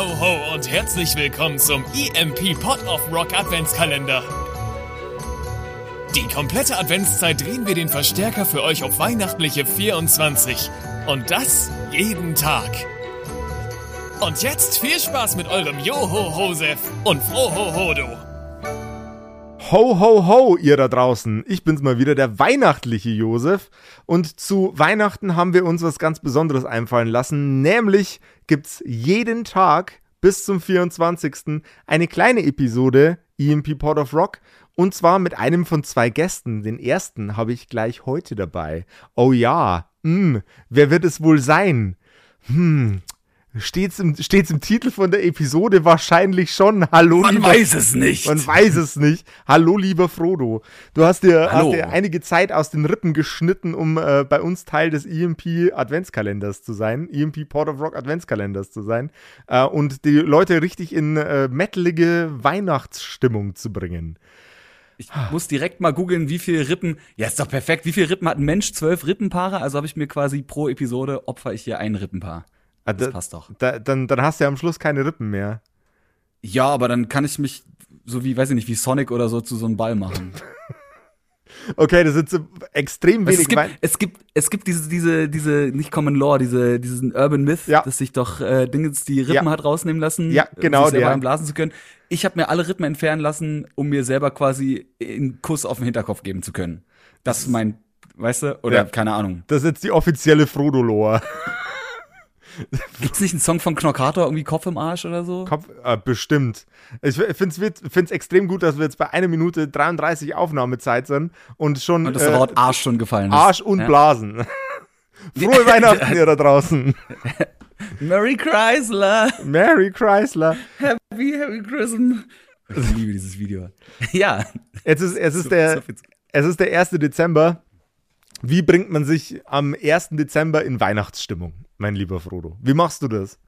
ho, ho und herzlich willkommen zum EMP Pot of Rock Adventskalender. Die komplette Adventszeit drehen wir den Verstärker für euch auf weihnachtliche 24. Und das jeden Tag. Und jetzt viel Spaß mit eurem Joho-Hosef und Froho-Hodo. Ho, ho, ho, ihr da draußen. Ich bin's mal wieder, der weihnachtliche Josef. Und zu Weihnachten haben wir uns was ganz Besonderes einfallen lassen. Nämlich gibt's jeden Tag bis zum 24. eine kleine Episode EMP Port of Rock. Und zwar mit einem von zwei Gästen. Den ersten habe ich gleich heute dabei. Oh ja, hm, wer wird es wohl sein? Hm, Steht's im, steht's im Titel von der Episode wahrscheinlich schon. Hallo, Man lieber, weiß es nicht. Man weiß es nicht. Hallo, lieber Frodo. Du hast dir, Hallo. hast dir einige Zeit aus den Rippen geschnitten, um äh, bei uns Teil des EMP Adventskalenders zu sein. EMP Port of Rock Adventskalenders zu sein. Äh, und die Leute richtig in äh, metalige Weihnachtsstimmung zu bringen. Ich muss direkt mal googeln, wie viele Rippen. Ja, ist doch perfekt. Wie viele Rippen hat ein Mensch? Zwölf Rippenpaare. Also habe ich mir quasi pro Episode opfer ich hier ein Rippenpaar. Ah, Das da- passt doch. Da, dann, dann hast du ja am Schluss keine Rippen mehr. Ja, aber dann kann ich mich so wie, weiß ich nicht, wie Sonic oder so zu so einem Ball machen. Okay, das sind so extrem wenig es gibt, Wein- es gibt, es gibt diese, diese, diese, nicht Common Law, diese, diesen Urban Myth, Ja. dass sich doch äh, Dingens die Rippen Ja. hat rausnehmen lassen, Ja, genau, um sich selber einblasen zu können. Ich habe mir alle Rippen entfernen lassen, um mir selber quasi einen Kuss auf den Hinterkopf geben zu können. Das ist mein, weißt du, oder Ja. keine Ahnung. Das ist jetzt die offizielle Frodo-Lore. Gibt's nicht einen Song von Knockator, irgendwie Kopf im Arsch oder so? Kopf, äh, bestimmt. Ich finde es extrem gut, dass wir jetzt bei einer Minute 33 Aufnahmezeit sind und schon Und das äh, Wort Arsch schon gefallen ist. Arsch und ja? Blasen. Frohe Weihnachten, ihr da draußen. Mary Chrysler, Merry Chrysler. Happy, Happy Christmas. Ich liebe dieses Video. Ja. Jetzt ist, es, ist So- der, so es ist der 1. Dezember. Wie bringt man sich am 1. Dezember in Weihnachtsstimmung, mein lieber Frodo? Wie machst du das?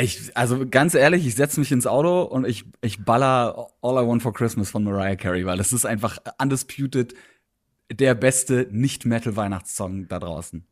Ich, also ganz ehrlich, ich setze mich ins Auto und ich, ich baller All I Want for Christmas von Mariah Carey, weil das ist einfach undisputed der beste Nicht-Metal-Weihnachtssong da draußen.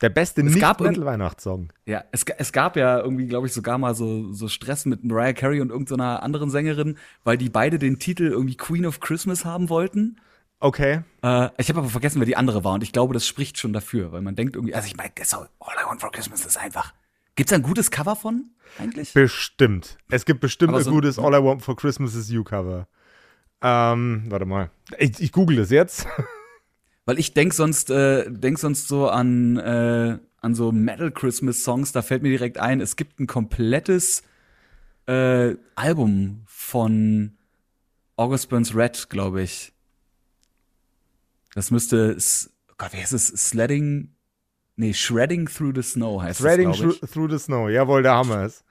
Der beste Nicht-Metal-Weihnachtssong. Ja, es, es gab ja irgendwie, glaube ich, sogar mal so, so Stress mit Mariah Carey und irgendeiner anderen Sängerin, weil die beide den Titel irgendwie Queen of Christmas haben wollten. Okay. Äh, ich habe aber vergessen, wer die andere war und ich glaube, das spricht schon dafür, weil man denkt irgendwie, also ich meine, so, All I Want for Christmas ist einfach. Gibt's da ein gutes Cover von eigentlich? Bestimmt. Es gibt bestimmt Aber ein so- gutes All I Want for Christmas is You Cover. Ähm, warte mal. Ich, ich google das jetzt. Weil ich denk sonst, äh, denk sonst so an, äh, an so Metal Christmas Songs, da fällt mir direkt ein, es gibt ein komplettes äh, Album von August Burns Red, glaube ich. Das müsste, oh Gott, wie heißt es? Sledding, nee, Shredding Through the Snow heißt das, glaube ich. through, the Snow. Jawohl, der Hammer ist.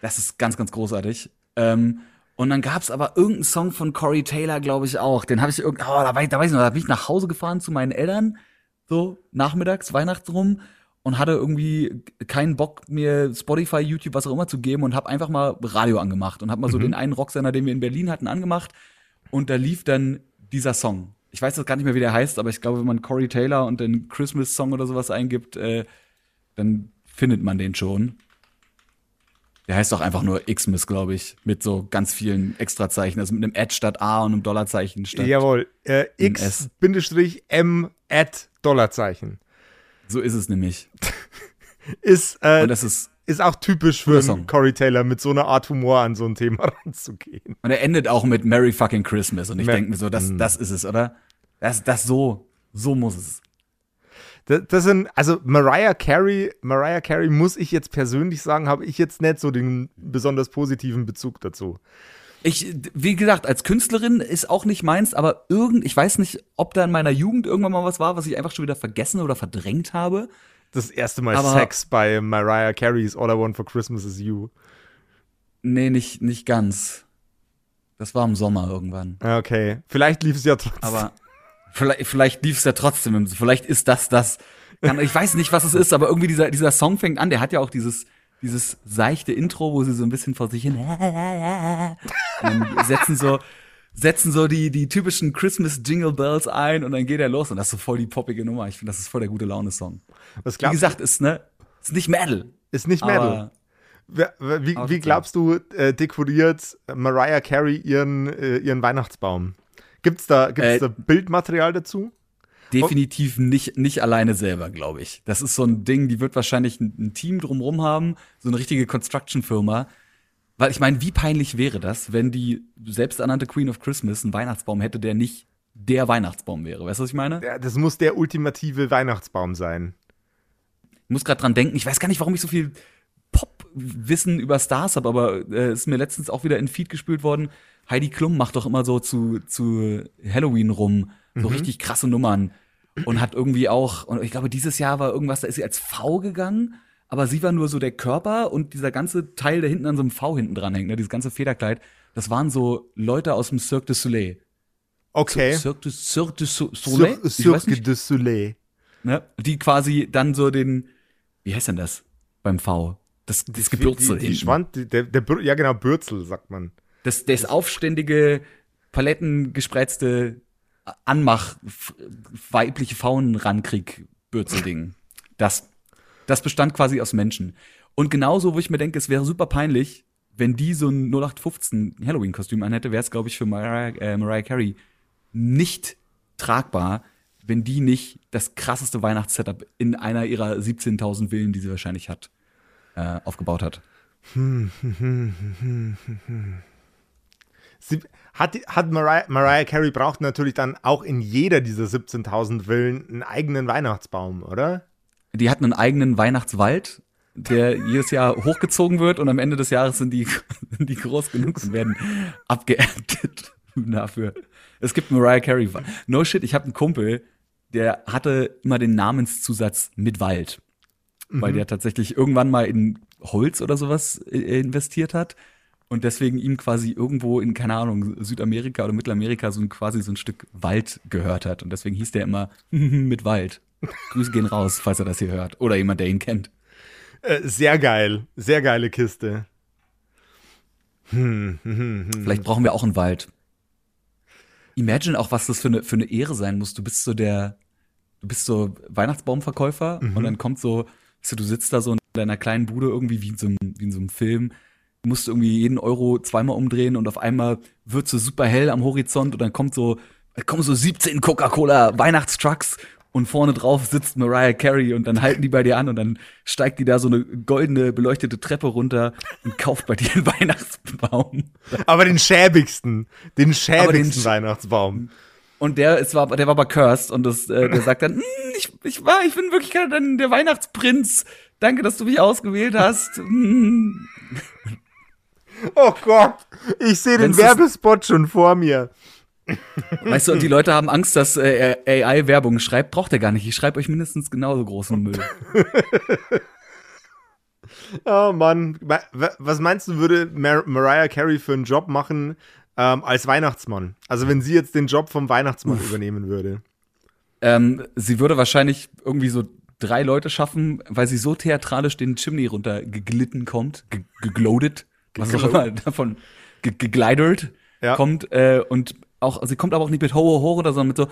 Das ist ganz, ganz großartig. Ähm, und dann gab's aber irgendeinen Song von Corey Taylor, glaube ich auch. Den habe ich irgend, oh, da, weiß, da weiß ich noch, da bin ich nach Hause gefahren zu meinen Eltern, so nachmittags, Weihnachten rum und hatte irgendwie keinen Bock mir Spotify, YouTube, was auch immer zu geben und habe einfach mal Radio angemacht und habe mal so den einen Rocksender, den wir in Berlin hatten, angemacht und da lief dann dieser Song. Ich weiß jetzt gar nicht mehr, wie der heißt, aber ich glaube, wenn man Corey Taylor und den Christmas Song oder sowas eingibt, äh, dann findet man den schon. Der heißt doch einfach nur Xmas, glaube ich, mit so ganz vielen Extrazeichen, also mit einem Ad statt A und einem Dollarzeichen statt. Jawohl. Äh, Ein X Bindestrich M at Dollarzeichen. So ist es nämlich. Ist, äh, Und das ist ist auch typisch für. Corey Taylor, mit so einer Art Humor an so ein Thema ranzugehen. und er endet auch mit Merry fucking Christmas und ich denke mir so, das Mm. das ist es, oder? Das das so so muss es. Das, das sind, also Mariah Carey, Mariah Carey muss ich jetzt persönlich sagen, habe ich jetzt nicht so den besonders positiven Bezug dazu. Ich, wie gesagt, als Künstlerin ist auch nicht meins, aber irgend, ich weiß nicht, ob da in meiner Jugend irgendwann mal was war, was ich einfach schon wieder vergessen oder verdrängt habe. Das erste Mal Aber- Sex bei Mariah Carey's All I Want for Christmas is You. Nee, nicht, nicht ganz. Das war im Sommer irgendwann. Okay, vielleicht lief es ja trotzdem. Aber vielleicht, vielleicht lief es ja trotzdem. Vielleicht ist das das. Kann, ich weiß nicht, was es ist, aber irgendwie dieser, dieser Song fängt an. Der hat ja auch dieses, dieses seichte Intro, wo sie so ein bisschen vor sich hin. Und dann setzen so, setzen so die, die typischen Christmas Jingle Bells ein und dann geht er los. Und das ist so voll die poppige Nummer. Ich finde, das ist voll der gute Laune-Song. Wie gesagt, ist, ne, ist nicht Metal. Ist nicht Metal. Wer- Wie, wie glaubst du, äh, dekoriert Mariah Carey ihren, äh, ihren Weihnachtsbaum? Gibt's da, gibt's Äh, da Bildmaterial dazu? Definitiv nicht, nicht alleine selber, glaube ich. Das ist so ein Ding, die wird wahrscheinlich ein, ein Team drumrum haben, so eine richtige Construction-Firma. Weil ich meine, wie peinlich wäre das, wenn die selbsternannte Queen of Christmas einen Weihnachtsbaum hätte, der nicht der Weihnachtsbaum wäre. Weißt du, was ich meine? Ja, das muss der ultimative Weihnachtsbaum sein. Ich muss gerade dran denken, ich weiß gar nicht, warum ich so viel Pop-Wissen über Stars habe, aber äh, ist mir letztens auch wieder in Feed gespült worden. Heidi Klum macht doch immer so zu, zu Halloween rum, so richtig krasse Nummern. Und hat irgendwie auch, und ich glaube, dieses Jahr war irgendwas, da ist sie als V gegangen, aber sie war nur so der Körper und dieser ganze Teil, der hinten an so einem V hinten dran hängt, ne, dieses ganze Federkleid, das waren so Leute aus dem Cirque du Soleil. Okay. Cirque du, Cirque du So- Soleil? Cirque nicht du Soleil. ne? Die quasi dann so den, wie heißt denn das beim V? Das, das Gebürzel Die, die hinten. Schwand, die, der, der, ja genau, Bürzel, sagt man. Das, das aufständige, palettengesprätzte Anmach, weibliche Faunenrankrieg-Bürzelding. Das, das bestand quasi aus Menschen. Und genauso, wo ich mir denke, es wäre super peinlich, wenn die so ein 0815 Halloween-Kostüm anhätte, wäre es, glaube ich, für Mariah, äh, Mariah Carey nicht tragbar, wenn die nicht das krasseste Weihnachtssetup in einer ihrer 17.000 Villen, die sie wahrscheinlich hat, äh, aufgebaut hat. Sie, hat, hat Mariah, Mariah Carey braucht natürlich dann auch in jeder dieser 17.000 Villen einen eigenen Weihnachtsbaum, oder? Die hat einen eigenen Weihnachtswald, der jedes Jahr hochgezogen wird und am Ende des Jahres sind die, sind die groß genug und werden abgeerntet dafür. Es gibt Mariah Carey. No shit, ich habe einen Kumpel, der hatte immer den Namenszusatz mit Wald, weil der tatsächlich irgendwann mal in Holz oder sowas äh, investiert hat und deswegen ihm quasi irgendwo in, keine Ahnung, Südamerika oder Mittelamerika so ein, quasi so ein Stück Wald gehört hat und deswegen hieß der immer mit Wald. Grüße gehen raus, falls er das hier hört. Oder jemand, der ihn kennt. Äh, sehr geil. Sehr geile Kiste. Vielleicht brauchen wir auch einen Wald. Imagine auch, was das für eine, für eine Ehre sein muss. Du bist so der, du bist so Weihnachtsbaumverkäufer und dann kommt so, weißt du, du sitzt da so in deiner kleinen Bude irgendwie wie in so einem, wie in so einem Film. Du musst irgendwie jeden Euro zweimal umdrehen und auf einmal wird so super hell am Horizont und dann kommt so, kommen so 17 Coca-Cola Weihnachtstrucks und vorne drauf sitzt Mariah Carey und dann halten die bei dir an und dann steigt die da so eine goldene beleuchtete Treppe runter und kauft bei dir einen Weihnachtsbaum. Aber den schäbigsten, den schäbigsten sch- Weihnachtsbaum. Und der ist war, der war aber cursed und das, äh, der sagt dann, "Mm, ich, ich war, ich bin wirklich gerade dann der Weihnachtsprinz. Danke, dass du mich ausgewählt hast. Mm. Oh Gott, ich sehe den Werbespot schon vor mir. Weißt du, und die Leute haben Angst, dass äh, AI Werbung schreibt. Braucht er gar nicht. Ich schreibe euch mindestens genauso großen Müll. Oh Mann, Wa- wa- was meinst du, würde Mar Mariah Carey für einen Job machen ähm, als Weihnachtsmann? Also wenn sie jetzt den Job vom Weihnachtsmann übernehmen würde. ähm, sie würde wahrscheinlich irgendwie so drei Leute schaffen, weil sie so theatralisch den Chimney runtergeglitten kommt, ge gegloadet, was auch immer davon ge geglidert Ja. kommt äh, und auch sie kommt aber auch nicht mit ho ho ho oder sondern mit so du?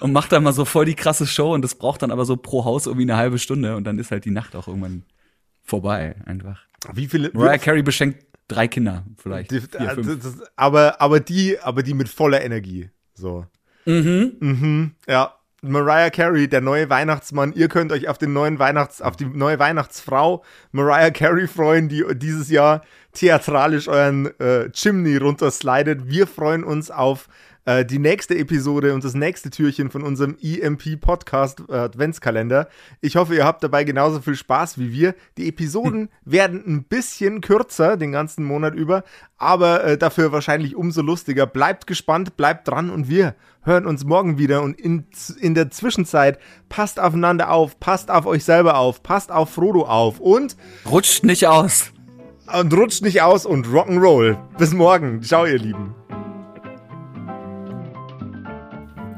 und macht dann mal so voll die krasse Show und das braucht dann aber so pro Haus irgendwie eine halbe Stunde und dann ist halt die Nacht auch irgendwann vorbei einfach. Wie viele? Mariah Carey beschenkt drei Kinder vielleicht. Die, vier, fünf. das, aber, aber die, aber die mit voller Energie. So. Mhm. Mhm. Ja. Mariah Carey, der neue Weihnachtsmann. Ihr könnt euch auf den neuen Weihnachts, auf die neue Weihnachtsfrau Mariah Carey freuen, die dieses Jahr theatralisch euren äh, Chimney runterslidet. Wir freuen uns auf äh, die nächste Episode und das nächste Türchen von unserem EMP Podcast äh, Adventskalender. Ich hoffe, ihr habt dabei genauso viel Spaß wie wir. Die Episoden werden ein bisschen kürzer den ganzen Monat über, aber äh, dafür wahrscheinlich umso lustiger. Bleibt gespannt, bleibt dran und wir hören uns morgen wieder und in, in der Zwischenzeit passt aufeinander auf, passt auf euch selber auf, passt auf Frodo auf und, Rutscht nicht aus. Und rutscht nicht aus und Rock'n'Roll. Bis morgen. Ciao, ihr Lieben.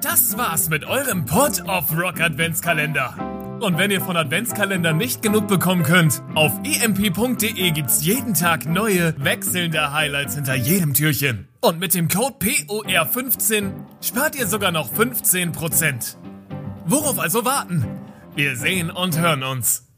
Das war's mit eurem Pod of Rock Adventskalender. Und wenn ihr von Adventskalendern nicht genug bekommen könnt, auf emp.de gibt's jeden Tag neue, wechselnde Highlights hinter jedem Türchen. Und mit dem Code POR15 spart ihr sogar noch 15%. Worauf also warten? Wir sehen und hören uns.